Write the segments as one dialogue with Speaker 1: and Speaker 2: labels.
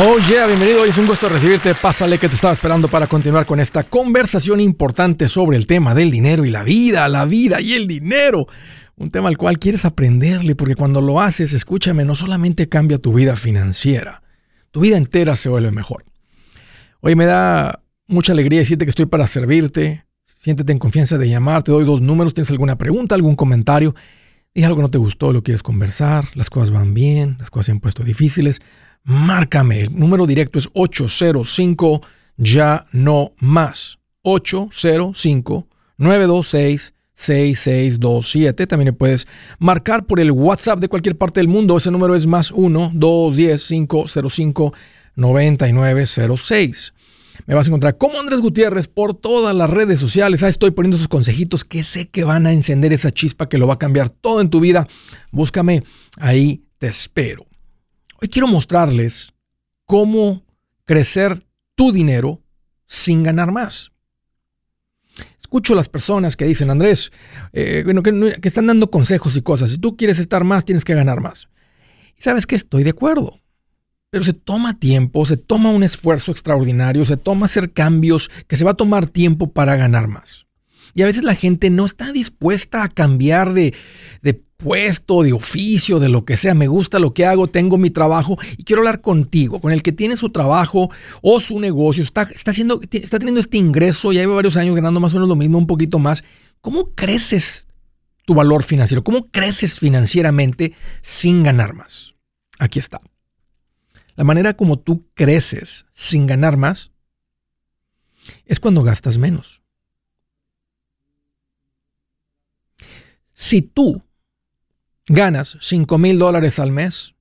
Speaker 1: Oh yeah, bienvenido. Hoy es un gusto recibirte. Pásale que te estaba esperando para continuar con esta conversación importante sobre el tema del dinero y la vida, la vida y el dinero. Un tema al cual quieres aprenderle porque cuando lo haces, escúchame, no solamente cambia tu vida financiera, tu vida entera se vuelve mejor. Hoy me da mucha alegría decirte que estoy para servirte. Siéntete en confianza de llamar, te doy dos números, tienes alguna pregunta, algún comentario, dije algo que no te gustó, lo quieres conversar, las cosas van bien, las cosas se han puesto difíciles márcame. El número directo es 805 ya no más. 805 926 6627. También puedes marcar por el WhatsApp de cualquier parte del mundo. Ese número es más 1 210 505 9906. Me vas a encontrar como Andrés Gutiérrez por todas las redes sociales. Ahí estoy poniendo esos consejitos que sé que van a encender esa chispa que lo va a cambiar todo en tu vida. Búscame, ahí te espero. Hoy quiero mostrarles cómo crecer tu dinero sin ganar más. Escucho las personas que dicen, Andrés, eh, bueno, que, que, están dando consejos y cosas. Si tú quieres estar más, tienes que ganar más. Y sabes que estoy de acuerdo. Pero se toma tiempo, se toma un esfuerzo extraordinario, se toma hacer cambios que se va a tomar tiempo para ganar más. Y a veces la gente no está dispuesta a cambiar de, de puesto, de oficio, de lo que sea, me gusta lo que hago, tengo mi trabajo y quiero hablar contigo, con el que tiene su trabajo o su negocio, está, está, haciendo, está teniendo este ingreso, ya lleva varios años ganando más o menos lo mismo, un poquito más. ¿Cómo creces tu valor financiero? ¿Cómo creces financieramente sin ganar más? Aquí está. La manera como tú creces sin ganar más es cuando gastas menos. Si tú ganas 5 mil dólares al mes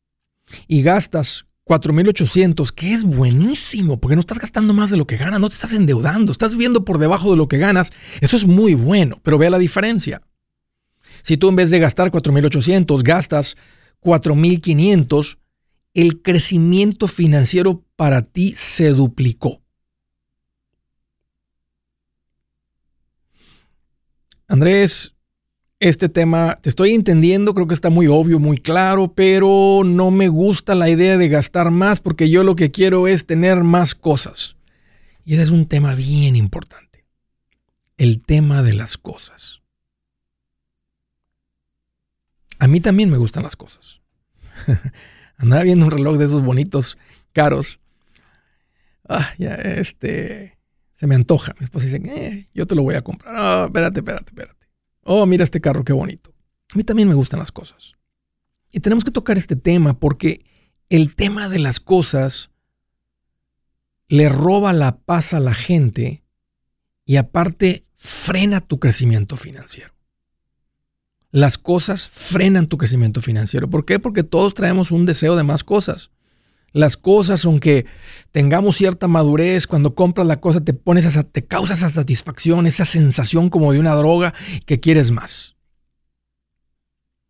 Speaker 1: y gastas 4.800, que es buenísimo, porque no estás gastando más de lo que ganas, no te estás endeudando, estás viviendo por debajo de lo que ganas, eso es muy bueno, pero vea la diferencia. Si tú en vez de gastar 4.800 gastas 4.500, el crecimiento financiero para ti se duplicó. Andrés, este tema, te estoy entendiendo, creo que está muy obvio, muy claro, pero no me gusta la idea de gastar más porque yo lo que quiero es tener más cosas. Y ese es un tema bien importante. El tema de las cosas. A mí también me gustan las cosas. Andaba viendo un reloj de esos bonitos, caros. Ah, ya, este, se me antoja. Mi esposa dice, eh, yo te lo voy a comprar. No, espérate, espérate, espérate. Oh, mira este carro, qué bonito. A mí también me gustan las cosas. Y tenemos que tocar este tema porque el tema de las cosas le roba la paz a la gente y aparte frena tu crecimiento financiero. Las cosas frenan tu crecimiento financiero. ¿Por qué? Porque todos traemos un deseo de más cosas. Las cosas, aunque tengamos cierta madurez, cuando compras la cosa te pones esa, te causa esa satisfacción, esa sensación como de una droga que quieres más.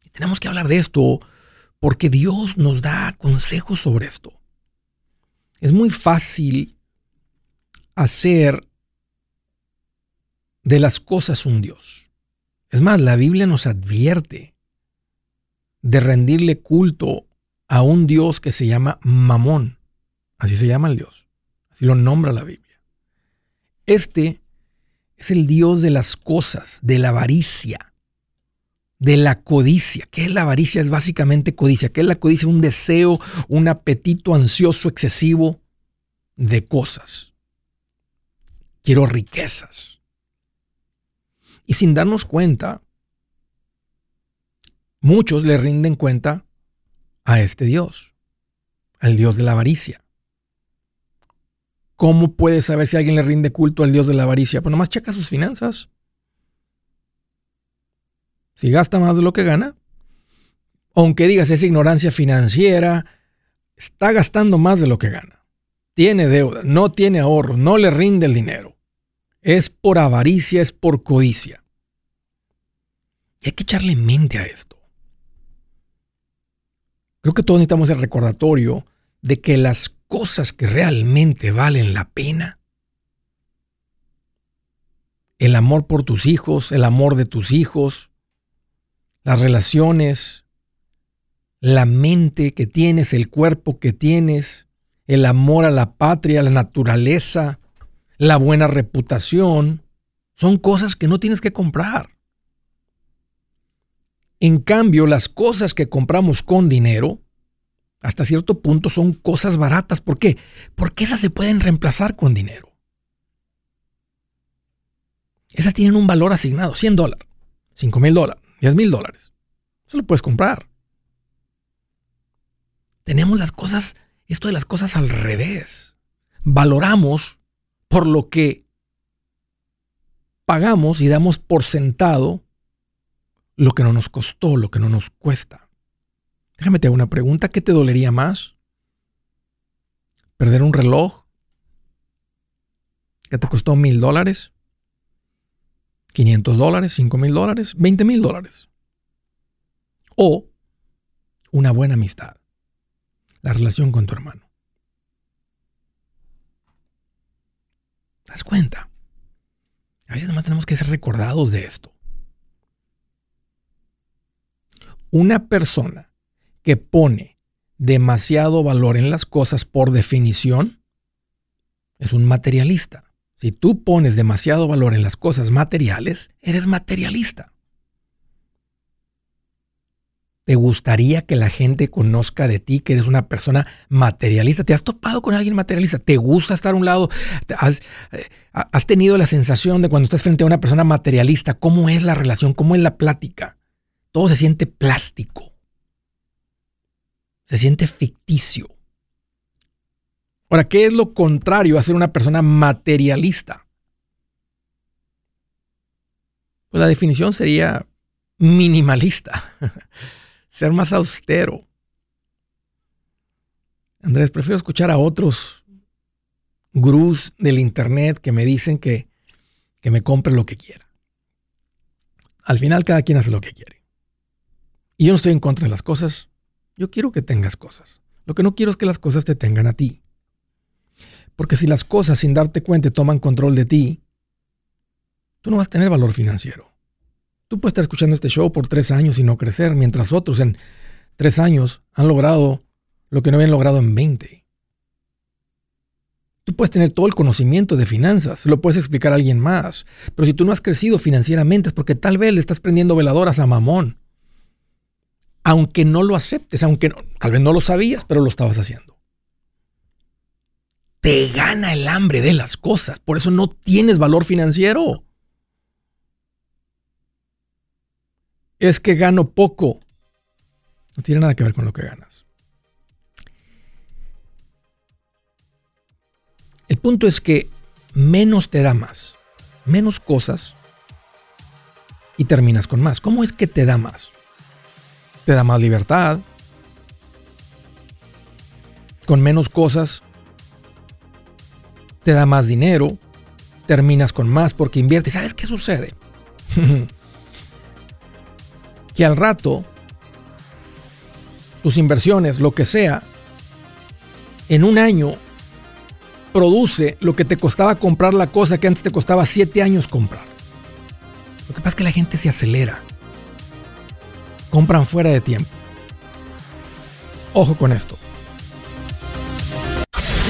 Speaker 1: Y tenemos que hablar de esto porque Dios nos da consejos sobre esto. Es muy fácil hacer de las cosas un Dios. Es más, la Biblia nos advierte de rendirle culto a un Dios que se llama Mamón. Así se llama el Dios. Así lo nombra la Biblia. Este es el Dios de las cosas, de la avaricia, de la codicia. ¿Qué es la avaricia? Es básicamente codicia. ¿Qué es la codicia? Un deseo, un apetito ansioso excesivo de cosas. Quiero riquezas. Y sin darnos cuenta, muchos le rinden cuenta a este Dios, al Dios de la avaricia. ¿Cómo puedes saber si alguien le rinde culto al Dios de la avaricia? Pues nomás checa sus finanzas. Si gasta más de lo que gana, aunque digas es ignorancia financiera, está gastando más de lo que gana. Tiene deuda, no tiene ahorro, no le rinde el dinero. Es por avaricia, es por codicia. Y hay que echarle mente a esto. Creo que todos necesitamos el recordatorio de que las cosas que realmente valen la pena, el amor por tus hijos, el amor de tus hijos, las relaciones, la mente que tienes, el cuerpo que tienes, el amor a la patria, la naturaleza, la buena reputación, son cosas que no tienes que comprar. En cambio, las cosas que compramos con dinero, hasta cierto punto son cosas baratas. ¿Por qué? Porque esas se pueden reemplazar con dinero. Esas tienen un valor asignado, 100 dólares, 5 mil dólares, 10 mil dólares. Eso lo puedes comprar. Tenemos las cosas, esto de las cosas al revés. Valoramos por lo que pagamos y damos por sentado lo que no nos costó, lo que no nos cuesta. Déjame te hago una pregunta, ¿qué te dolería más? ¿Perder un reloj que te costó mil dólares? ¿500 dólares? ¿5 mil dólares? ¿20 mil dólares? O una buena amistad, la relación con tu hermano. ¿Te das cuenta? A veces más tenemos que ser recordados de esto. Una persona que pone demasiado valor en las cosas por definición es un materialista. Si tú pones demasiado valor en las cosas materiales, eres materialista. ¿Te gustaría que la gente conozca de ti que eres una persona materialista? ¿Te has topado con alguien materialista? ¿Te gusta estar a un lado? ¿Has, eh, has, tenido la sensación de cuando estás frente a una persona materialista, cómo es la relación, cómo es la plática? Todo se siente plástico. Se siente ficticio. Ahora, ¿qué es lo contrario a ser una persona materialista? Pues la definición sería minimalista, ser más austero. Andrés, prefiero escuchar a otros gurús del Internet que me dicen que, que me compre lo que quiera. Al final cada quien hace lo que quiere. Y yo no estoy en contra de las cosas. Yo quiero que tengas cosas. Lo que no quiero es que las cosas te tengan a ti. Porque si las cosas sin darte cuenta toman control de ti, tú no vas a tener valor financiero. Tú puedes estar escuchando este show por tres años y no crecer, mientras otros en tres años han logrado lo que no habían logrado en 20. Tú puedes tener todo el conocimiento de finanzas, lo puedes explicar a alguien más, pero si tú no has crecido financieramente es porque tal vez le estás prendiendo veladoras a mamón. Aunque no lo aceptes, aunque tal vez no lo sabías, pero lo estabas haciendo te gana el hambre de las cosas. Por eso no tienes valor financiero. Es que gano poco. No tiene nada que ver con lo que ganas. El punto es que menos te da más. Menos cosas y terminas con más. ¿Cómo es que te da más? Te da más libertad. Con menos cosas te da más dinero, terminas con más porque inviertes. ¿Sabes qué sucede? que al rato tus inversiones, lo que sea, en un año produce lo que te costaba comprar la cosa que antes te costaba siete años comprar. Lo que pasa es que la gente se acelera. Compran fuera de tiempo. Ojo con esto.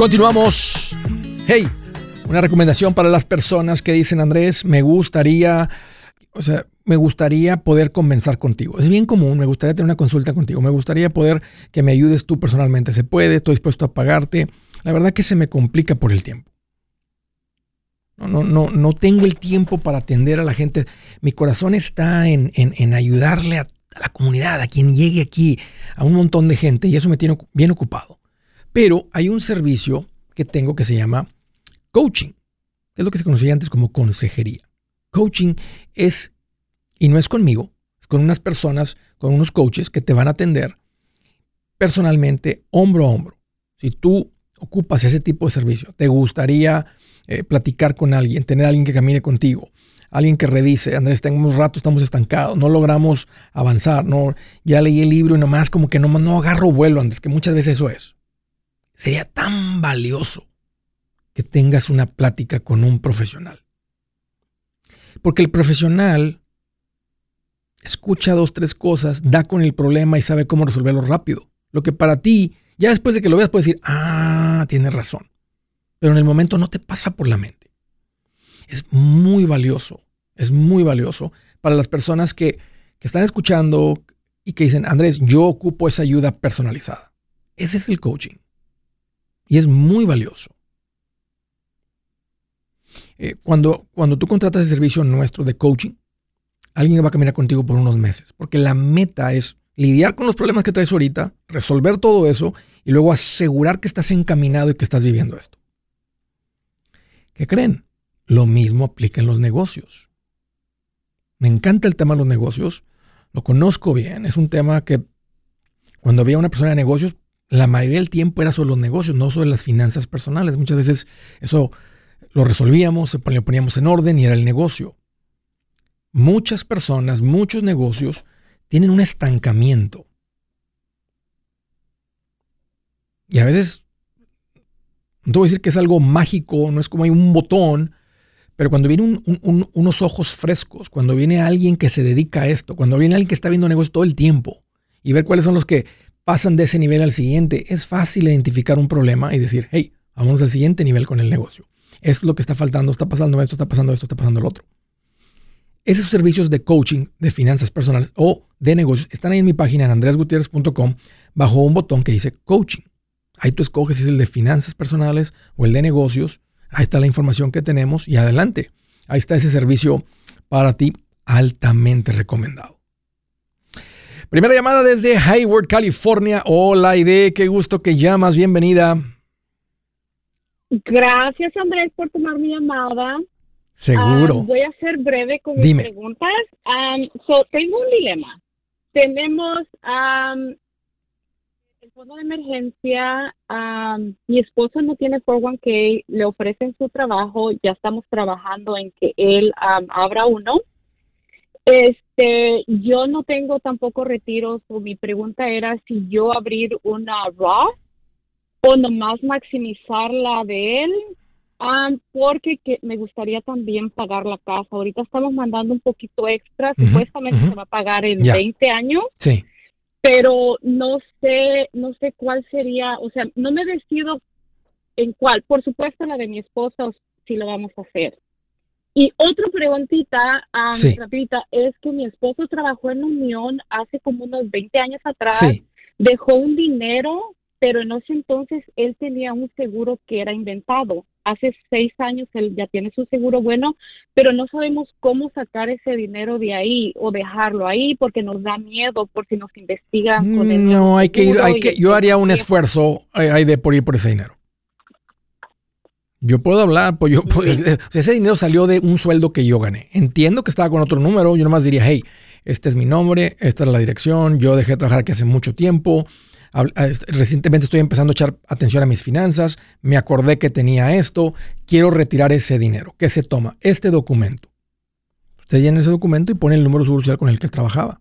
Speaker 1: Continuamos. Hey, una recomendación para las personas que dicen, Andrés, me gustaría, o sea, me gustaría poder conversar contigo. Es bien común, me gustaría tener una consulta contigo, me gustaría poder que me ayudes tú personalmente. Se puede, estoy dispuesto a pagarte. La verdad que se me complica por el tiempo. No, no, no, no tengo el tiempo para atender a la gente. Mi corazón está en, en, ayudarle a, a la comunidad, a quien llegue aquí, a un montón de gente, y eso me tiene bien ocupado. Pero hay un servicio que tengo que se llama coaching, que es lo que se conocía antes como consejería. Coaching es, y no es conmigo, es con unas personas, con unos coaches que te van a atender personalmente, hombro a hombro. Si tú ocupas ese tipo de servicio, te gustaría eh, platicar con alguien, tener a alguien que camine contigo, alguien que revise, Andrés, un rato, estamos estancados, no logramos avanzar, no, ya leí el libro y nomás como que no, no agarro vuelo, antes que muchas veces eso es. Sería tan valioso que tengas una plática con un profesional. Porque el profesional escucha dos, tres cosas, da con el problema y sabe cómo resolverlo rápido. Lo que para ti, ya después de que lo veas, puedes decir, ah, tienes razón. Pero en el momento no te pasa por la mente. Es muy valioso, es muy valioso para las personas que, que están escuchando y que dicen, Andrés, yo ocupo esa ayuda personalizada. Ese es el coaching. Y es muy valioso. Eh, cuando, cuando tú contratas el servicio nuestro de coaching, alguien va a caminar contigo por unos meses, porque la meta es lidiar con los problemas que traes ahorita, resolver todo eso y luego asegurar que estás encaminado y que estás viviendo esto. ¿Qué creen? Lo mismo aplica en los negocios. Me encanta el tema de los negocios, lo conozco bien, es un tema que cuando había una persona de negocios la mayoría del tiempo era sobre los negocios, no sobre las finanzas personales. Muchas veces eso lo resolvíamos, lo poníamos en orden y era el negocio. Muchas personas, muchos negocios tienen un estancamiento. Y a veces, no te voy a decir que es algo mágico, no es como hay un botón, pero cuando vienen unos ojos frescos, cuando viene alguien que se dedica a esto, cuando viene alguien que está viendo negocios todo el tiempo y ver cuáles son los que pasan de ese nivel al siguiente, es fácil identificar un problema y decir, hey, vamos al siguiente nivel con el negocio. Es lo que está faltando, está pasando esto, está pasando esto, está pasando lo otro. Esos servicios de coaching de finanzas personales o de negocios están ahí en mi página en andreasgutierrez.com bajo un botón que dice coaching. Ahí tú escoges si es el de finanzas personales o el de negocios. Ahí está la información que tenemos y adelante. Ahí está ese servicio para ti altamente recomendado. Primera llamada desde Hayward, California. Hola, Ide, qué gusto que llamas. Bienvenida.
Speaker 2: Gracias, Andrés, por tomar mi llamada.
Speaker 1: Seguro.
Speaker 2: Ah, voy a ser breve con mis preguntas. Um, tengo un dilema. Tenemos el fondo de emergencia. mi esposo no tiene 401k, le ofrecen su trabajo. Ya estamos trabajando en que él abra uno. Este, yo no tengo tampoco retiros. O mi pregunta era si yo abrir una Roth o nomás maximizar la de él Ah, porque que me gustaría también pagar la casa. Ahorita estamos mandando un poquito extra, supuestamente se va a pagar en 20 años.
Speaker 1: Sí.
Speaker 2: Pero no sé, no sé cuál sería, o sea, no me decido en cuál. Por supuesto la de mi esposa si lo vamos a hacer. Y otra preguntita, um, rapidita, es que mi esposo trabajó en Unión hace como unos 20 años atrás. Dejó un dinero, pero en ese entonces él tenía un seguro que era inventado hace seis años él ya tiene su seguro bueno, pero no sabemos cómo sacar ese dinero de ahí o dejarlo ahí porque nos da miedo por si nos investigan con
Speaker 1: el No, hay que ir, hay que, yo haría un esfuerzo hay de por ir por ese dinero. Yo puedo hablar, pues yo, pues, ese dinero salió de un sueldo que yo gané. Entiendo que estaba con otro número, yo nomás diría, hey, este es mi nombre, esta es la dirección, yo dejé de trabajar aquí hace mucho tiempo, Recientemente estoy empezando a echar atención a mis finanzas, me acordé que tenía esto, quiero retirar ese dinero. ¿Qué se toma? Este documento. Usted llena ese documento y pone el número social con el que trabajaba.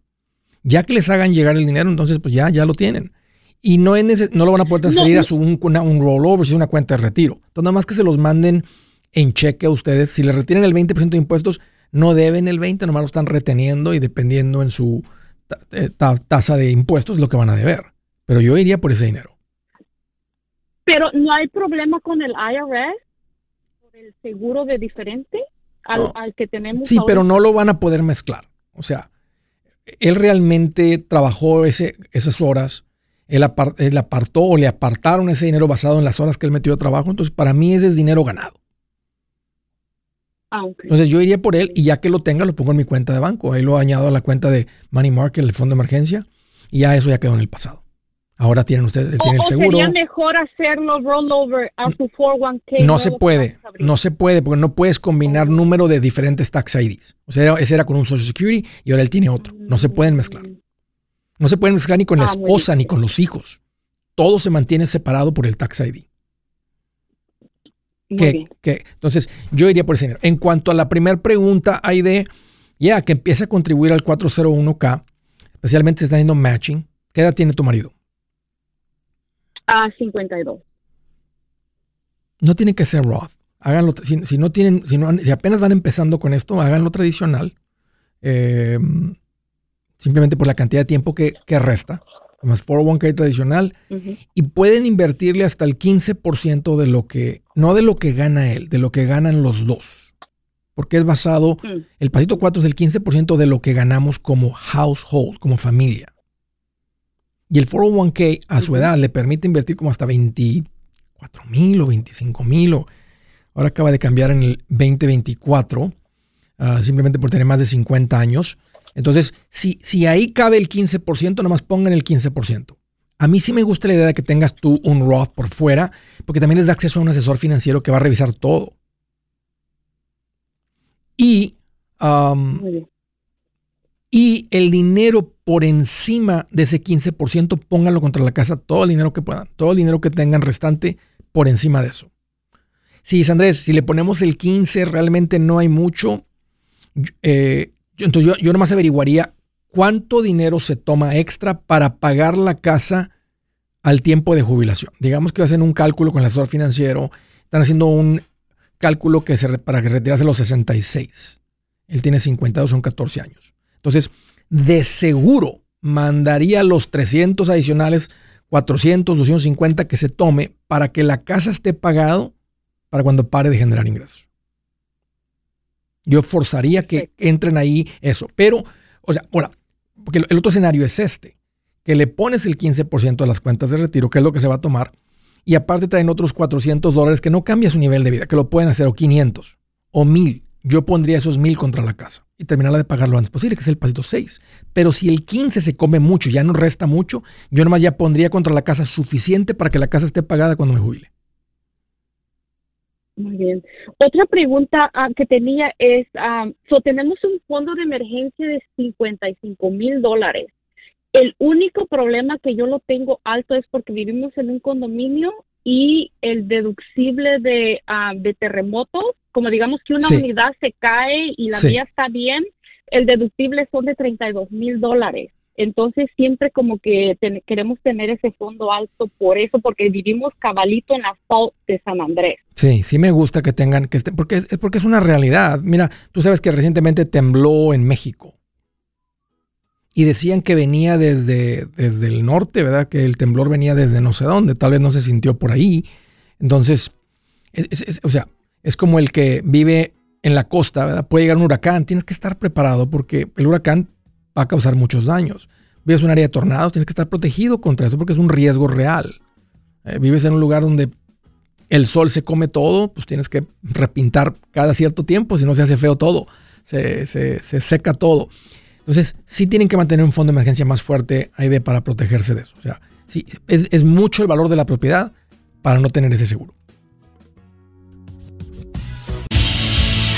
Speaker 1: Ya que les hagan llegar el dinero, entonces pues ya, ya lo tienen. Y no, es no lo van a poder transferir a su, un, un rollover, si es una cuenta de retiro. Entonces, nada más que se los manden en cheque a ustedes. Si les retienen el 20% de impuestos, no deben el 20%, nomás lo están reteniendo y dependiendo en su eh, tasa de impuestos lo que van a deber. Pero yo iría por ese dinero.
Speaker 2: Pero no hay problema con el IRS, por el seguro de diferente al, que tenemos.
Speaker 1: Sí, pero no lo van a poder mezclar. O sea, él realmente trabajó ese, esas horas, él, apartó o le apartaron ese dinero basado en las horas que él metió de trabajo. Entonces, para mí ese es dinero ganado.
Speaker 2: Ah,
Speaker 1: Entonces yo iría por él y ya que lo tenga, lo pongo en mi cuenta de banco. Ahí lo añado a la cuenta de Money Market, el fondo de emergencia, y ya eso ya quedó en el pasado. Ahora tienen ustedes, tienen el seguro.
Speaker 2: sería mejor hacerlo rollover a su 401k.
Speaker 1: No se puede, no se puede, porque no puedes combinar número de diferentes tax IDs. O sea, ese era con un Social Security y ahora él tiene otro. No se pueden mezclar. No se pueden mezclar ni con la ah, esposa ni con los hijos. Todo se mantiene separado por el tax ID. Que, que, entonces, yo iría por ese dinero. En cuanto a la primera pregunta, hay de, ya, que empiece a contribuir al 401k, especialmente si está haciendo matching. ¿Qué edad tiene tu marido?
Speaker 2: A 52.
Speaker 1: No tiene que ser Roth. Háganlo, si, no tienen, si, no, si apenas van empezando con esto, háganlo tradicional. Em, simplemente por la cantidad de tiempo que, resta. Más 401k tradicional. Y pueden invertirle hasta el 15% de lo que, no de lo que gana él, de lo que ganan los dos. Porque es basado, mm. el pasito 4 es el 15% de lo que ganamos como household, como familia. Y el 401k a su edad le permite invertir como hasta 24 mil o 25 mil. Ahora acaba de cambiar en el 2024, ah, simplemente por tener más de 50 años. Entonces, si, si ahí cabe el 15%, nomás pongan el 15%. A mí sí me gusta la idea de que tengas tú un Roth por fuera, porque también les da acceso a un asesor financiero que va a revisar todo. Y y el dinero por encima de ese 15%, pónganlo contra la casa, todo el dinero que puedan, todo el dinero que tengan restante por encima de eso. Sí, Andrés, si le ponemos el 15, realmente no hay mucho. Eh, entonces yo, yo nomás averiguaría cuánto dinero se toma extra para pagar la casa al tiempo de jubilación. Digamos que hacen un cálculo con el asesor financiero, están haciendo un cálculo que para que retirase los 66. Él tiene 52, son 14 años. Entonces, de seguro mandaría los 300 adicionales, 400, 250 que se tome para que la casa esté pagado para cuando pare de generar ingresos. Yo forzaría que entren ahí eso. Pero, o sea, ahora, porque el otro escenario es este, que le pones el 15% a las cuentas de retiro, que es lo que se va a tomar, y aparte traen otros 400 dólares que no cambia su nivel de vida, que lo pueden hacer o 500 o 1000 yo pondría esos mil contra la casa y terminarla de pagar lo antes posible, que es el pasito 6. Pero si el 15 se come mucho, ya no resta mucho, yo nomás ya pondría contra la casa suficiente para que la casa esté pagada cuando me jubile.
Speaker 2: Muy bien. Otra pregunta ah, que tenía es, ah, tenemos un fondo de emergencia de 55 mil dólares. El único problema que yo lo tengo alto es porque vivimos en un condominio y el deducible de, uh, de terremotos, como digamos que una unidad se cae y la vía está bien, el deductible son de 32 mil dólares. Entonces siempre como que queremos tener ese fondo alto por eso, porque vivimos cabalito en la asfalto de San Andrés.
Speaker 1: Sí, sí me gusta que tengan, que esté, porque es, porque es una realidad. Mira, tú sabes que recientemente tembló en México. Y decían que venía desde, desde el norte, ¿verdad? Que el temblor venía desde no sé dónde, tal vez no se sintió por ahí. Entonces, o sea, es como el que vive en la costa, ¿verdad? Puede llegar un huracán, tienes que estar preparado porque el huracán va a causar muchos daños. Vives en un área de tornados, tienes que estar protegido contra eso porque es un riesgo real. Eh, vives en un lugar donde el sol se come todo, pues tienes que repintar cada cierto tiempo, si no se hace feo todo, se, seca todo. Entonces, sí tienen que mantener un fondo de emergencia más fuerte para protegerse de eso. O sea, sí, es, es mucho el valor de la propiedad para no tener ese seguro.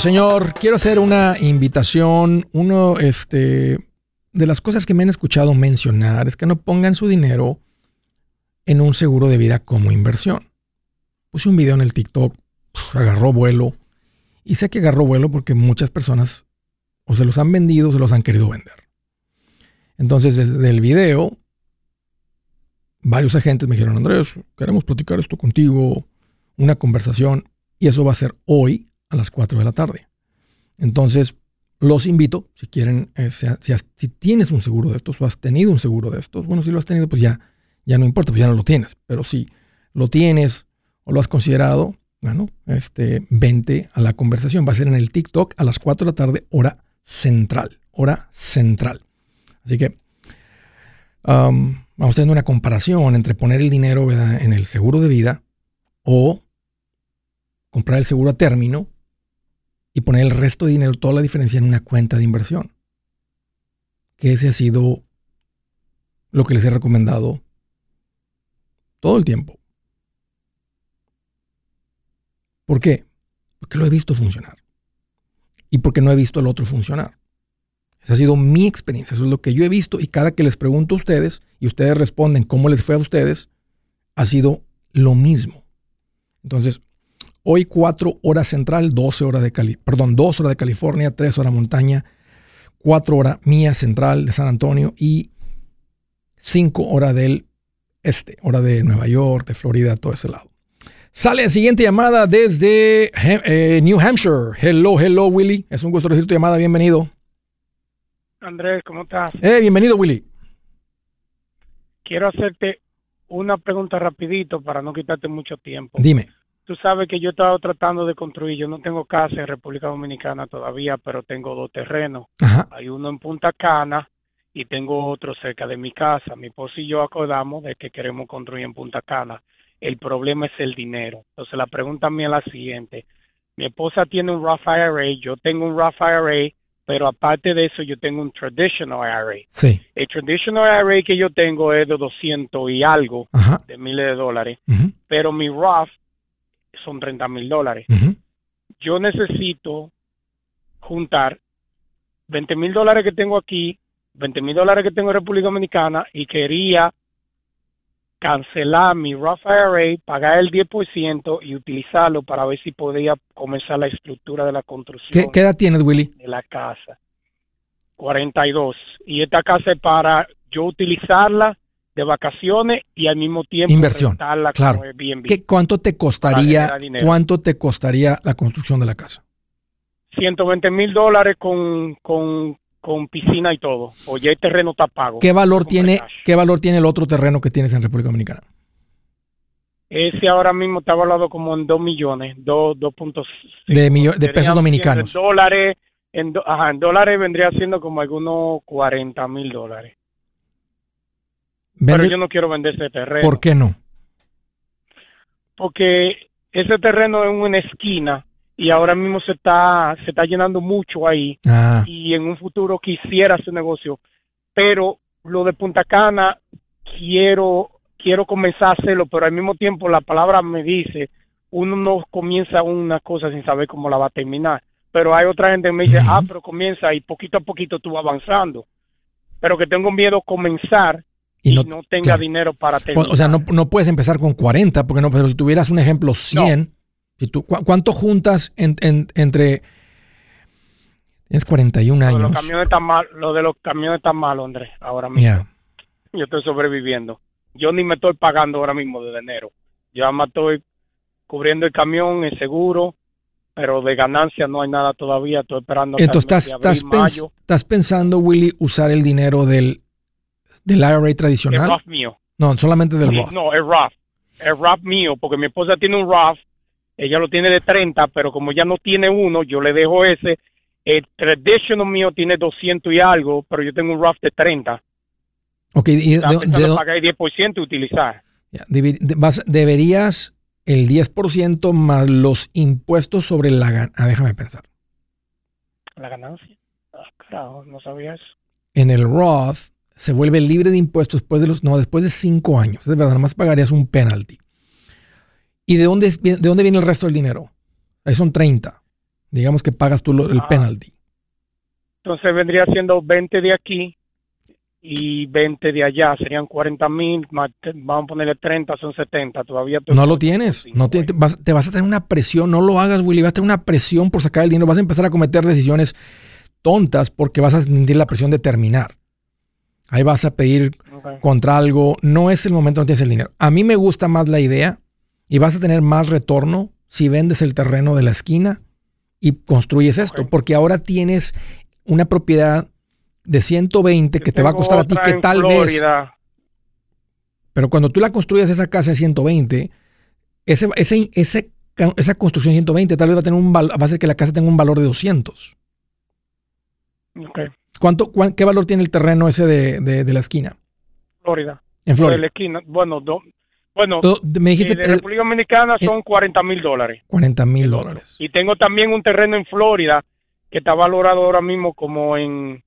Speaker 1: Señor, quiero hacer una invitación. Uno, este, de las cosas que me han escuchado mencionar es que no pongan su dinero en un seguro de vida como inversión. Puse un video en el TikTok, agarró vuelo. Y sé que agarró vuelo porque muchas personas o se los han vendido o se los han querido vender. Entonces, desde el video, varios agentes me dijeron, Andrés, queremos platicar esto contigo, una conversación. Y eso va a ser hoy a las 4 de la tarde. Entonces, los invito, si quieren, eh, si, tienes un seguro de estos o has tenido un seguro de estos, bueno, si lo has tenido, pues ya, ya no importa, pues ya no lo tienes. Pero si lo tienes o lo has considerado, bueno, este, vente a la conversación. Va a ser en el TikTok a las 4 de la tarde, hora central. Hora central. Así que um, vamos teniendo una comparación entre poner el dinero en el seguro de vida o comprar el seguro a término y poner el resto de dinero, toda la diferencia en una cuenta de inversión. Que ese ha sido lo que les he recomendado todo el tiempo. ¿Por qué? Porque lo he visto funcionar. Y porque no he visto el otro funcionar. Esa ha sido mi experiencia, eso es lo que yo he visto y cada que les pregunto a ustedes y ustedes responden cómo les fue a ustedes, ha sido lo mismo. Entonces, Hoy 4 horas central, 12 horas de Cali, perdón, 2 horas de California, 3 horas montaña, 4 horas mía central de San Antonio y 5 horas del este, hora de Nueva York, de Florida, todo ese lado. Sale la siguiente llamada desde eh, New Hampshire. Hello, hello, Willy. Es un gusto recibir tu llamada. Bienvenido.
Speaker 3: Andrés, ¿cómo estás?
Speaker 1: Eh, bienvenido, Willy.
Speaker 3: Quiero hacerte una pregunta rapidito para no quitarte mucho tiempo.
Speaker 1: Dime
Speaker 3: tú sabes que yo he estado tratando de construir, yo no tengo casa en República Dominicana todavía, pero tengo dos terrenos. Hay uno en Punta Cana y tengo otro cerca de mi casa. Mi esposo y yo acordamos de que queremos construir en Punta Cana. El problema es el dinero. Entonces la pregunta mía es la siguiente. Mi esposa tiene un Roth IRA, yo tengo un Roth IRA, pero aparte de eso yo tengo un Traditional IRA.
Speaker 1: Sí.
Speaker 3: El Traditional IRA que yo tengo es de 200 y algo de miles de dólares, pero mi Roth son 30 mil dólares. Yo necesito juntar 20 mil dólares que tengo aquí, 20 mil dólares que tengo en República Dominicana y quería cancelar mi Roth IRA, pagar el 10% y utilizarlo para ver si podía comenzar la estructura de la construcción.
Speaker 1: ¿Qué, edad tienes, Willy?
Speaker 3: De la casa. 42. Y esta casa es para yo utilizarla de vacaciones y al mismo tiempo
Speaker 1: inversión claro. ¿Qué, cuánto te costaría cuánto te costaría la construcción de la casa
Speaker 3: 120 mil dólares con, con, con, piscina y todo o ya el terreno está pago
Speaker 1: qué valor tiene qué valor tiene el otro terreno que tienes en República Dominicana
Speaker 3: ese ahora mismo está valorado como en 2 millones 2.5
Speaker 1: de, de pesos dominicanos
Speaker 3: en dólares en, ajá, en dólares vendría siendo como algunos 40 mil dólares pero yo no quiero vender ese terreno.
Speaker 1: ¿Por qué no?
Speaker 3: Porque ese terreno es una esquina y ahora mismo se está se está llenando mucho ahí ah. y en un futuro quisiera hacer negocio, pero lo de Punta Cana quiero quiero comenzar a hacerlo, pero al mismo tiempo la palabra me dice uno no comienza una cosa sin saber cómo la va a terminar, pero hay otra gente que me dice, ah, pero comienza y poquito a poquito tú vas avanzando, pero que tengo miedo comenzar y, no, tenga dinero para tener.
Speaker 1: O sea, no, no, puedes empezar con 40, porque no, pero si tuvieras un ejemplo 100, si tú, ¿cuánto juntas entre... Tienes 41 años.
Speaker 3: Lo de los camiones están mal, lo de los camiones está mal, Andrés, ahora mismo. Yo estoy sobreviviendo. Yo ni me estoy pagando ahora mismo desde enero. Yo además estoy cubriendo el camión, el seguro, pero de ganancia no hay nada todavía. Estoy esperando.
Speaker 1: Entonces, estás, estás pensando, Willy, usar el dinero del ¿Del IRA tradicional?
Speaker 3: El Roth mío.
Speaker 1: No, solamente del Roth.
Speaker 3: No, el Roth. El Roth mío, porque mi esposa tiene un Roth, ella lo tiene de 30, pero como ya no tiene uno, yo le dejo ese. El traditional mío tiene 200 y algo, pero yo tengo un Roth de 30.
Speaker 1: Ok, y
Speaker 3: de, de, pagar el 10% y utilizar.
Speaker 1: deberías el 10% más los impuestos sobre la ganancia. Ah, déjame pensar.
Speaker 3: ¿La ganancia? Ah, carajo, no sabía eso.
Speaker 1: En el Roth se vuelve libre de impuestos después de los, no, después de cinco años. Es verdad, más pagarías un penalty. ¿Y de dónde, de dónde viene el resto del dinero? Ahí son 30. Digamos que pagas tú el ah. penalty.
Speaker 3: Entonces vendría siendo 20 de aquí y 20 de allá. Serían 40 mil, vamos a ponerle 30, son 70. Todavía
Speaker 1: no lo tienes. No te, vas, te, vas, a tener una presión. No lo hagas, Willy. Vas a tener una presión por sacar el dinero. Vas a empezar a cometer decisiones tontas porque vas a sentir la presión de terminar. Ahí vas a pedir contra algo. No es el momento, no tienes el dinero. A mí me gusta más la idea y vas a tener más retorno si vendes el terreno de la esquina y construyes esto, porque ahora tienes una propiedad de 120 que te va a costar a ti que tal vez... Pero cuando tú la construyes esa casa de 120, ese, ese, ese, esa construcción de 120 tal vez va a, tener un, va a hacer que la casa tenga un valor de 200.
Speaker 3: Okay.
Speaker 1: ¿Cuánto, ¿Qué valor tiene el terreno ese de, la esquina?
Speaker 3: Florida.
Speaker 1: En Florida.
Speaker 3: la esquina, bueno, bueno, me dijiste, de República Dominicana son 40 mil dólares.
Speaker 1: 40 mil dólares.
Speaker 3: Y tengo también un terreno en Florida que está valorado ahora mismo como en,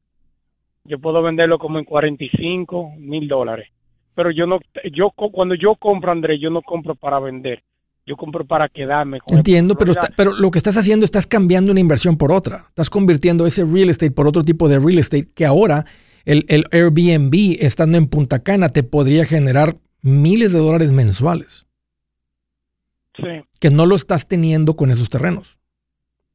Speaker 3: yo puedo venderlo como en 45 mil dólares. Pero yo no, yo cuando yo compro, Andrés, yo no compro para vender yo compro para quedarme.
Speaker 1: Entiendo, pero, pero lo que estás haciendo, estás cambiando una inversión por otra. Estás convirtiendo ese real estate por otro tipo de real estate que ahora el, el Airbnb, estando en Punta Cana, te podría generar miles de dólares mensuales.
Speaker 3: Sí.
Speaker 1: Que no lo estás teniendo con esos terrenos.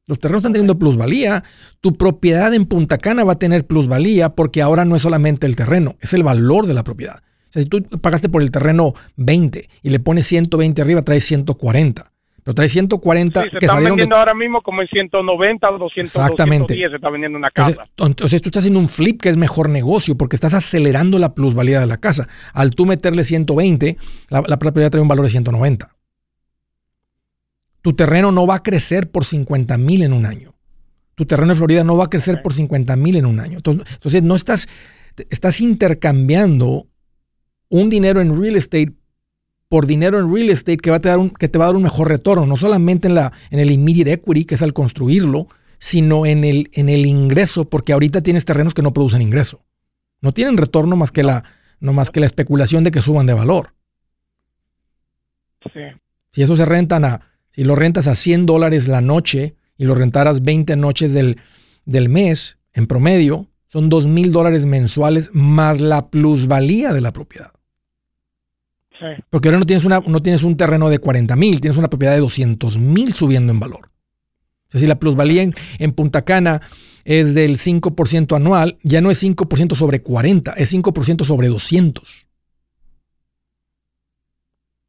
Speaker 1: Los terrenos están teniendo plusvalía. Tu propiedad en Punta Cana va a tener plusvalía porque ahora no es solamente el terreno, es el valor de la propiedad si tú pagaste por el terreno 20 y le pones 120 arriba, traes 140. Pero traes 140
Speaker 3: sí, se están vendiendo ahora mismo como en 190 o 200, Exactamente. 210 se está vendiendo una casa.
Speaker 1: Entonces, tú estás haciendo un flip que es mejor negocio porque estás acelerando la plusvalía de la casa. Al tú meterle 120, la, la propiedad trae un valor de 190. Tu terreno no va a crecer por 50 mil en un año. Tu terreno en Florida no va a crecer por 50 mil en un año. Entonces, entonces no estás, estás intercambiando un dinero en real estate por dinero en real estate que, va a te dar un, que te va a dar un mejor retorno, no solamente en, la, en el immediate equity, que es al construirlo, sino en el, en el ingreso, porque ahorita tienes terrenos que no producen ingreso. No tienen retorno más que la, no más que la especulación de que suban de valor.
Speaker 3: Sí.
Speaker 1: Si eso se rentan a, si lo rentas a 100 dólares la noche y lo rentaras 20 noches del, del mes en promedio, son 2 mil dólares mensuales más la plusvalía de la propiedad. Porque ahora no tienes, una, no tienes un terreno de 40 mil, tienes una propiedad de 200 mil subiendo en valor. O sea, si la plusvalía en, Punta Cana es del 5% anual, ya no es 5% sobre 40, es 5% sobre 200.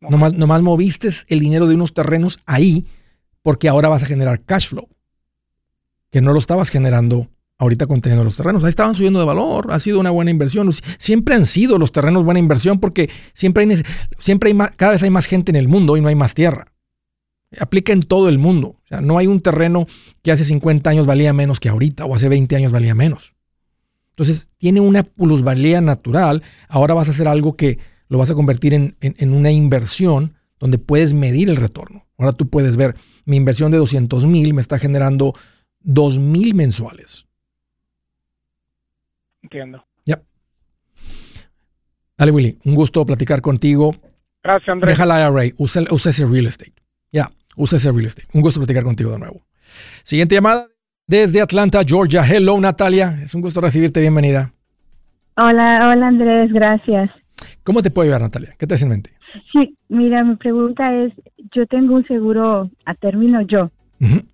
Speaker 1: Nomás, nomás moviste el dinero de unos terrenos ahí porque ahora vas a generar cash flow, que no lo estabas generando ahorita conteniendo los terrenos. Ahí estaban subiendo de valor, ha sido una buena inversión. Siempre han sido los terrenos buena inversión porque siempre hay, siempre hay más, cada vez hay más gente en el mundo y no hay más tierra. Aplica en todo el mundo. O sea, no hay un terreno que hace 50 años valía menos que ahorita o hace 20 años valía menos. Entonces, tiene una plusvalía natural. Ahora vas a hacer algo que lo vas a convertir en, en una inversión donde puedes medir el retorno. Ahora tú puedes ver, mi inversión de 200 mil me está generando 2 mil mensuales.
Speaker 3: Entiendo.
Speaker 1: Ya. Dale, Willy, un gusto platicar contigo.
Speaker 3: Gracias, Andrés.
Speaker 1: Deja la IRA, usa, ese real estate. Ya, usa ese real estate. Un gusto platicar contigo de nuevo. Siguiente llamada desde Atlanta, Georgia. Hello, Natalia. Es un gusto recibirte. Bienvenida.
Speaker 4: Hola, hola, Andrés. Gracias.
Speaker 1: ¿Cómo te puedo ayudar, Natalia? ¿Qué te hace en mente?
Speaker 4: Sí, mira, mi pregunta es, yo tengo un seguro a término yo,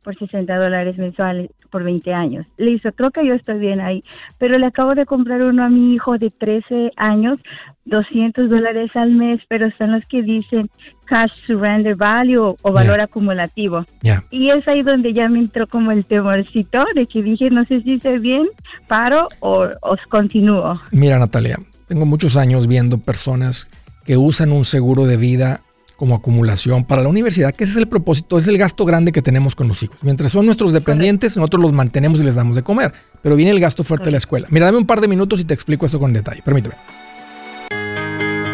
Speaker 4: por 60 dólares mensuales por 20 años. Listo, creo que yo estoy bien ahí, pero le acabo de comprar uno a mi hijo de 13 años, 200 dólares al mes, pero son los que dicen cash surrender value o valor acumulativo. Y es ahí donde ya me entró como el temorcito de que dije, no sé si hice bien, paro o os continúo.
Speaker 1: Mira, Natalia, tengo muchos años viendo personas que usan un seguro de vida como acumulación para la universidad, que ese es el propósito, es el gasto grande que tenemos con los hijos. Mientras son nuestros dependientes, nosotros los mantenemos y les damos de comer, pero viene el gasto fuerte de la escuela. Mira, dame un par de minutos y te explico esto con detalle, permíteme.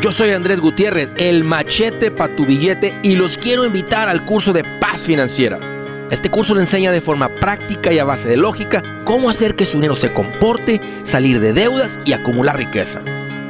Speaker 5: Yo soy Andrés Gutiérrez, el machete para tu billete y los quiero invitar al curso de paz financiera. Este curso le enseña de forma práctica y a base de lógica cómo hacer que su dinero se comporte, salir de deudas y acumular riqueza.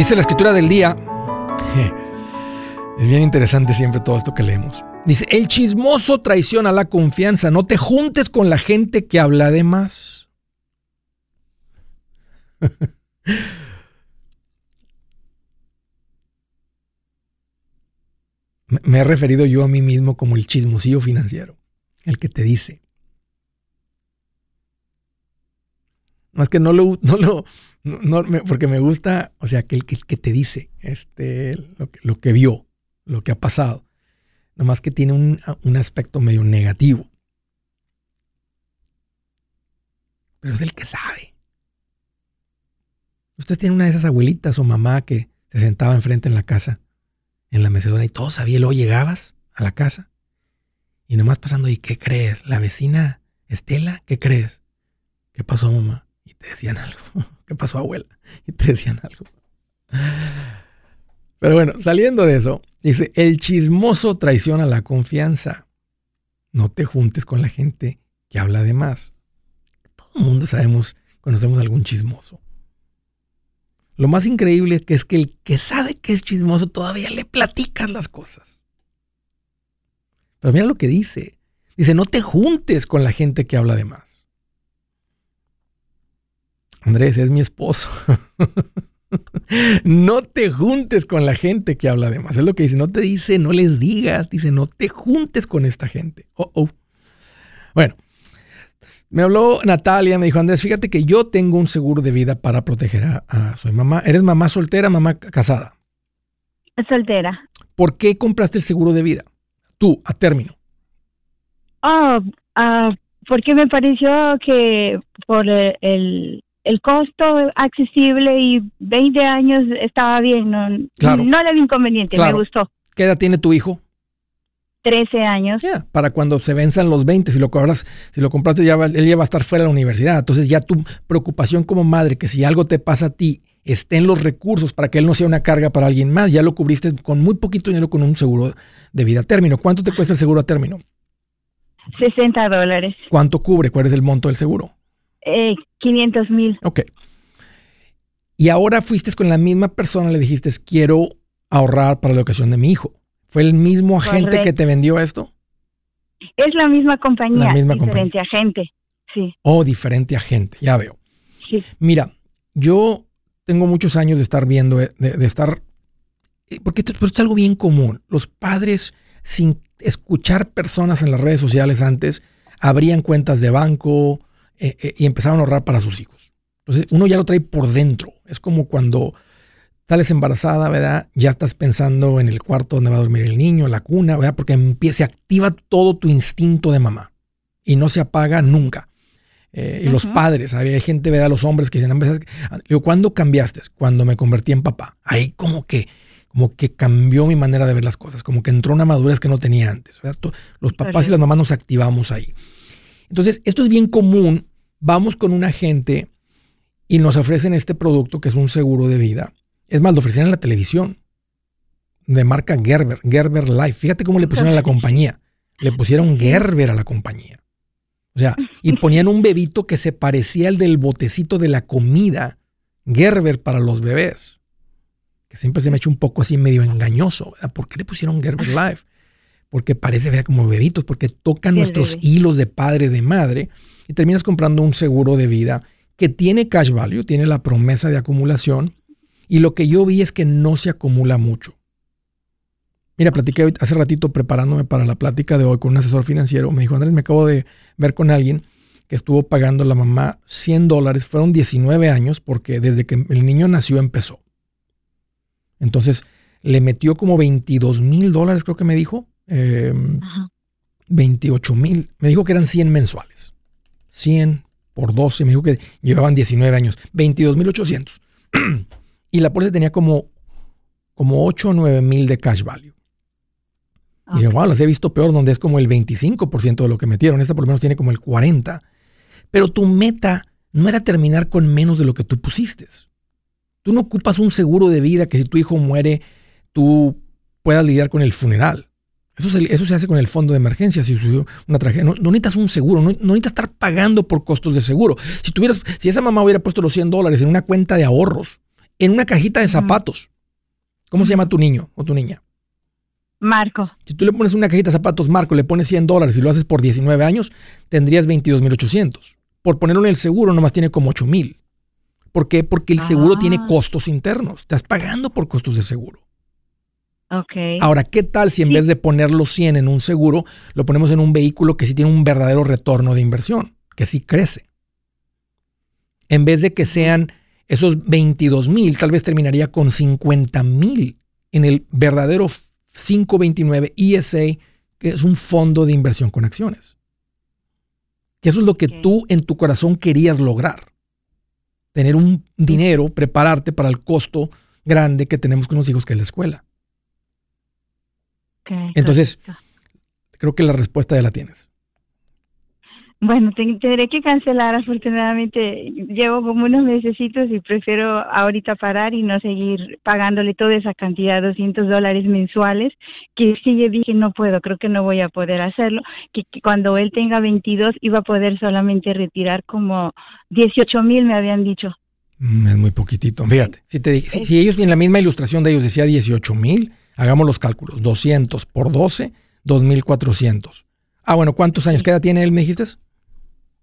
Speaker 1: Dice la escritura del día, es bien interesante siempre todo esto que leemos. Dice, el chismoso traiciona la confianza, no te juntes con la gente que habla de más. Me he referido yo a mí mismo como el chismosillo financiero, el que te dice. Más que no lo, no lo, no, porque me gusta, o sea, que el que, te dice este, lo, que, vio, lo que ha pasado. Nomás que tiene un, un aspecto medio negativo. Pero es el que sabe. Usted tiene una de esas abuelitas o mamá que se sentaba enfrente en la casa, en la mecedora, y todo sabía. Luego llegabas a la casa y nomás pasando, ¿y qué crees? ¿La vecina Estela? ¿Qué crees? ¿Qué pasó, mamá? Te decían algo. ¿Qué pasó, abuela? Y te decían algo. Pero bueno, saliendo de eso, dice, el chismoso traiciona la confianza. No te juntes con la gente que habla de más. Todo el mundo sabemos, conocemos algún chismoso. Lo más increíble es que el que sabe que es chismoso todavía le platicas las cosas. Pero mira lo que dice. Dice, no te juntes con la gente que habla de más. Andrés, es mi esposo. no te juntes con la gente que habla de más. Es lo que dice. No te dice, no les digas. Dice, no te juntes con esta gente. Oh, oh. Bueno, Me habló Natalia, me dijo, Andrés, fíjate que yo tengo un seguro de vida para proteger a, a su mamá. ¿Eres mamá soltera, mamá casada?
Speaker 4: Soltera.
Speaker 1: ¿Por qué compraste el seguro de vida? Tú, a término.
Speaker 4: Oh, uh, porque me pareció que por el, el costo accesible y 20 años estaba bien, no, no era inconveniente, me gustó.
Speaker 1: ¿Qué edad tiene tu hijo?
Speaker 4: 13 años.
Speaker 1: Ya, para cuando se venzan los 20, si lo cobras, si lo compraste ya él ya va a estar fuera de la universidad. Entonces ya tu preocupación como madre que si algo te pasa a ti, estén los recursos para que él no sea una carga para alguien más, ya lo cubriste con muy poquito dinero con un seguro de vida a término. ¿Cuánto te cuesta el seguro a término?
Speaker 4: 60 dólares.
Speaker 1: ¿Cuánto cubre? ¿Cuál es el monto del seguro?
Speaker 4: Eh, 500 mil.
Speaker 1: Ok. Y ahora fuiste con la misma persona, le dijiste, quiero ahorrar para la educación de mi hijo. ¿Fue el mismo agente que te vendió esto?
Speaker 4: Es la misma compañía, la misma diferente agente, sí.
Speaker 1: Oh, diferente agente, ya veo. Sí. Mira, yo tengo muchos años de estar viendo, de, estar, eh, porque esto, es algo bien común. Los padres, sin escuchar personas en las redes sociales antes, abrían cuentas de banco eh, eh, y empezaban a ahorrar para sus hijos. Entonces, uno ya lo trae por dentro. Es como cuando sales embarazada, ¿verdad? Ya estás pensando en el cuarto donde va a dormir el niño, la cuna, ¿verdad? Porque empieza, se activa todo tu instinto de mamá y no se apaga nunca. Eh, y los padres, hay gente, ¿verdad? Los hombres que dicen, digo, ¿cuándo cambiaste? Cuando me convertí en papá. Ahí como que, como que cambió mi manera de ver las cosas, como que entró una madurez que no tenía antes. Los papás y las mamás nos activamos ahí. Entonces, esto es bien común. Vamos con una gente y nos ofrecen este producto que es un seguro de vida es más, lo ofrecían en la televisión. De marca Gerber, Gerber Life. Fíjate cómo le pusieron a la compañía. Le pusieron Gerber a la compañía. O sea, y ponían un bebito que se parecía al del botecito de la comida Gerber para los bebés. Que siempre se me ha hecho un poco así medio engañoso. ¿Por qué le pusieron Gerber Life? Porque parece vea, como bebitos, porque tocan nuestros hilos de padre, de madre, y terminas comprando un seguro de vida que tiene cash value, tiene la promesa de acumulación, y lo que yo vi es que no se acumula mucho. Mira, platiqué hace ratito preparándome para la plática de hoy con un asesor financiero. Me dijo, Andrés, me acabo de ver con alguien que estuvo pagando a la mamá 100 dólares. Fueron 19 años porque desde que el niño nació empezó. Entonces, le metió como 22 mil dólares, creo que me dijo. 28 em, mil. Me dijo que eran 100 mensuales. 100 por 12. Me dijo que llevaban 19 años. 22 mil 800. Y la póliza tenía como, como 8 o 9 mil de cash value. Y dije, wow, las he visto peor, donde es como el 25% de lo que metieron. Esta por lo menos tiene como el 40%. Pero tu meta no era terminar con menos de lo que tú pusiste. Tú no ocupas un seguro de vida que si tu hijo muere, tú puedas lidiar con el funeral. Eso se, eso se hace con el fondo de emergencia. Si sucedió una tragedia, no, necesitas un seguro, no, no, necesitas estar pagando por costos de seguro. Si tuvieras, si esa mamá hubiera puesto los 100 dólares en una cuenta de ahorros, en una cajita de zapatos. ¿Cómo se llama tu niño o tu niña?
Speaker 4: Marco.
Speaker 1: Si tú le pones una cajita de zapatos, Marco, le pones 100 dólares y lo haces por 19 años, tendrías 22.800. Por ponerlo en el seguro, nomás tiene como 8.000. ¿Por qué? Porque el seguro tiene ah. costos internos. Estás pagando por costos de seguro. Ahora, ¿qué tal si en vez de poner los 100 en un seguro, lo ponemos en un vehículo que sí tiene un verdadero retorno de inversión, que sí crece? En vez de que sean esos 22 mil tal vez terminaría con 50 mil en el verdadero 529 ESA, que es un fondo de inversión con acciones. Que eso es lo que tú en tu corazón querías lograr. Tener un dinero, prepararte para el costo grande que tenemos con los hijos, que es la escuela. Entonces, creo que la respuesta ya la tienes.
Speaker 4: Bueno, tendré que cancelar. Afortunadamente, llevo como unos necesitos y prefiero ahorita parar y no seguir pagándole toda esa cantidad, 200 dólares mensuales, que sí yo dije no puedo, creo que no voy a poder hacerlo. Que, cuando él tenga 22 iba a poder solamente retirar como 18 mil, me habían dicho.
Speaker 1: Mm, es muy poquitito. Fíjate, si, te, si, si ellos en la misma ilustración de ellos decía 18 mil, hagamos los cálculos. 200 por 12, 2.400. Ah, bueno, ¿cuántos años? ¿Qué edad tiene él, me dijiste?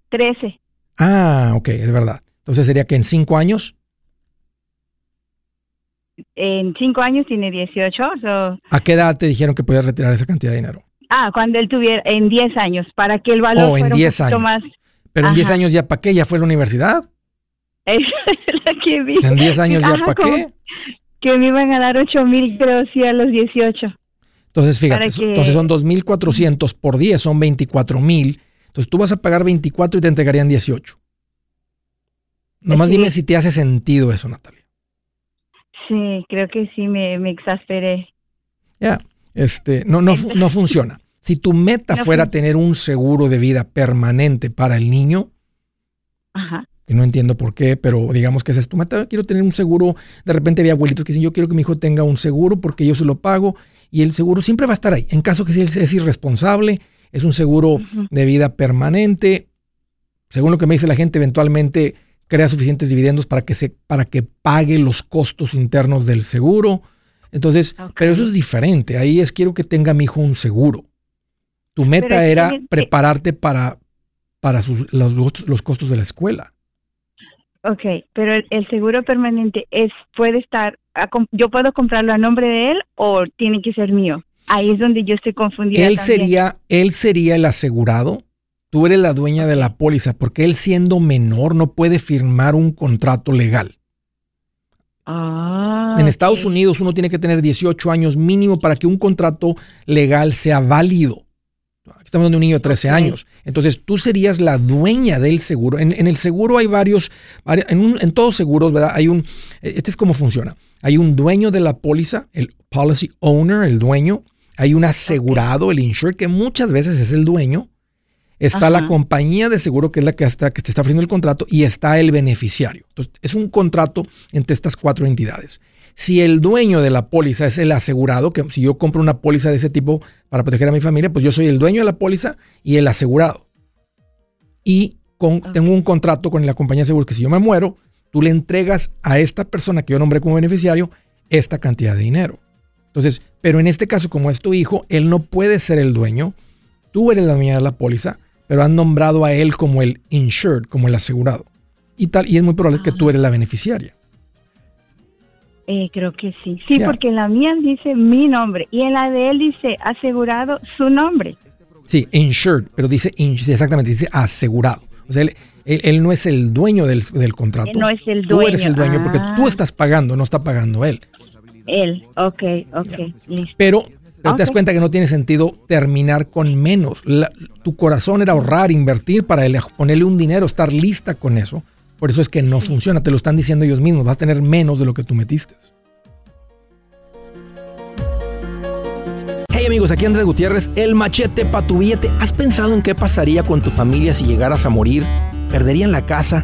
Speaker 4: 13.
Speaker 1: Ah, ok, es verdad. Entonces sería que en cinco años.
Speaker 4: En cinco años tiene 18.
Speaker 1: ¿A qué edad te dijeron que podías retirar esa cantidad de dinero?
Speaker 4: Ah, cuando él tuviera, en 10 años, para que el valor
Speaker 1: oh, en fuera 10 años. más. Pero en 10 años ya para qué, ya fue a la universidad.
Speaker 4: la que vi.
Speaker 1: En 10 años ya para qué.
Speaker 4: Que me iban a dar 8 mil, creo, sí, a los 18.
Speaker 1: Entonces, fíjate, entonces son 2.400 por 10, son 24 mil. Entonces tú vas a pagar 24 y te entregarían 18. Nomás dime si te hace sentido eso, Natalia.
Speaker 4: Sí, creo que sí, me, me exasperé.
Speaker 1: Ya, este, no, no, no funciona. Si tu meta fuera tener un seguro de vida permanente para el niño, Ajá. Que no entiendo por qué, pero digamos que esa es tu meta, quiero tener un seguro, de repente había abuelitos que dicen, yo quiero que mi hijo tenga un seguro porque yo se lo pago y el seguro siempre va a estar ahí. En caso que si él es irresponsable, es un seguro de vida permanente. Según lo que me dice la gente, eventualmente crea suficientes dividendos para que, se, para que pague los costos internos del seguro. Entonces, pero eso es diferente. Ahí es quiero que tenga mi hijo un seguro. Tu meta era prepararte para, para los, costos de la escuela.
Speaker 4: Ok, pero el, seguro permanente es puede estar, yo puedo comprarlo a nombre de él o tiene que ser mío. Ahí es donde yo estoy confundida.
Speaker 1: Él sería, él sería el asegurado. Tú eres la dueña de la póliza porque él siendo menor no puede firmar un contrato legal.
Speaker 4: Ah,
Speaker 1: en Estados Unidos uno tiene que tener 18 años mínimo para que un contrato legal sea válido. Estamos hablando de un niño de 13 años. Entonces tú serías la dueña del seguro. En, el seguro hay varios, en, en, todos seguros, ¿verdad? Hay un, este es cómo funciona. Hay un dueño de la póliza, el policy owner, el dueño. Hay un asegurado, el insured, que muchas veces es el dueño. Está la compañía de seguro, que es la que, está, que te está ofreciendo el contrato, y está el beneficiario. Entonces, es un contrato entre estas cuatro entidades. Si el dueño de la póliza es el asegurado, que si yo compro una póliza de ese tipo para proteger a mi familia, pues yo soy el dueño de la póliza y el asegurado. Y tengo un contrato con la compañía de seguros que si yo me muero, tú le entregas a esta persona que yo nombré como beneficiario esta cantidad de dinero. Entonces, pero en este caso, como es tu hijo, él no puede ser el dueño. Tú eres la dueña de la póliza pero han nombrado a él como el insured, como el asegurado. Y tal, y es muy probable que tú eres la beneficiaria.
Speaker 4: Eh, creo que sí. Sí, porque en la mía dice mi nombre y en la de él dice asegurado su nombre.
Speaker 1: Sí, insured, pero dice exactamente, dice asegurado. O sea, él, no es el dueño del, contrato.
Speaker 4: no es el dueño.
Speaker 1: Tú eres el dueño porque tú ah. estás pagando, no está pagando él.
Speaker 4: Él, ok, ok, listo.
Speaker 1: Pero pero te das cuenta que no tiene sentido terminar con menos. tu corazón era ahorrar, invertir para ponerle un dinero, estar lista con eso. Por eso es que no funciona. Te lo están diciendo ellos mismos. Vas a tener menos de lo que tú metiste. Hey amigos, aquí Andrés Gutiérrez, el machete para tu billete. ¿Has pensado en qué pasaría con tu familia si llegaras a morir? ¿Perderían la casa?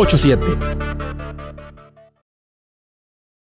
Speaker 1: 87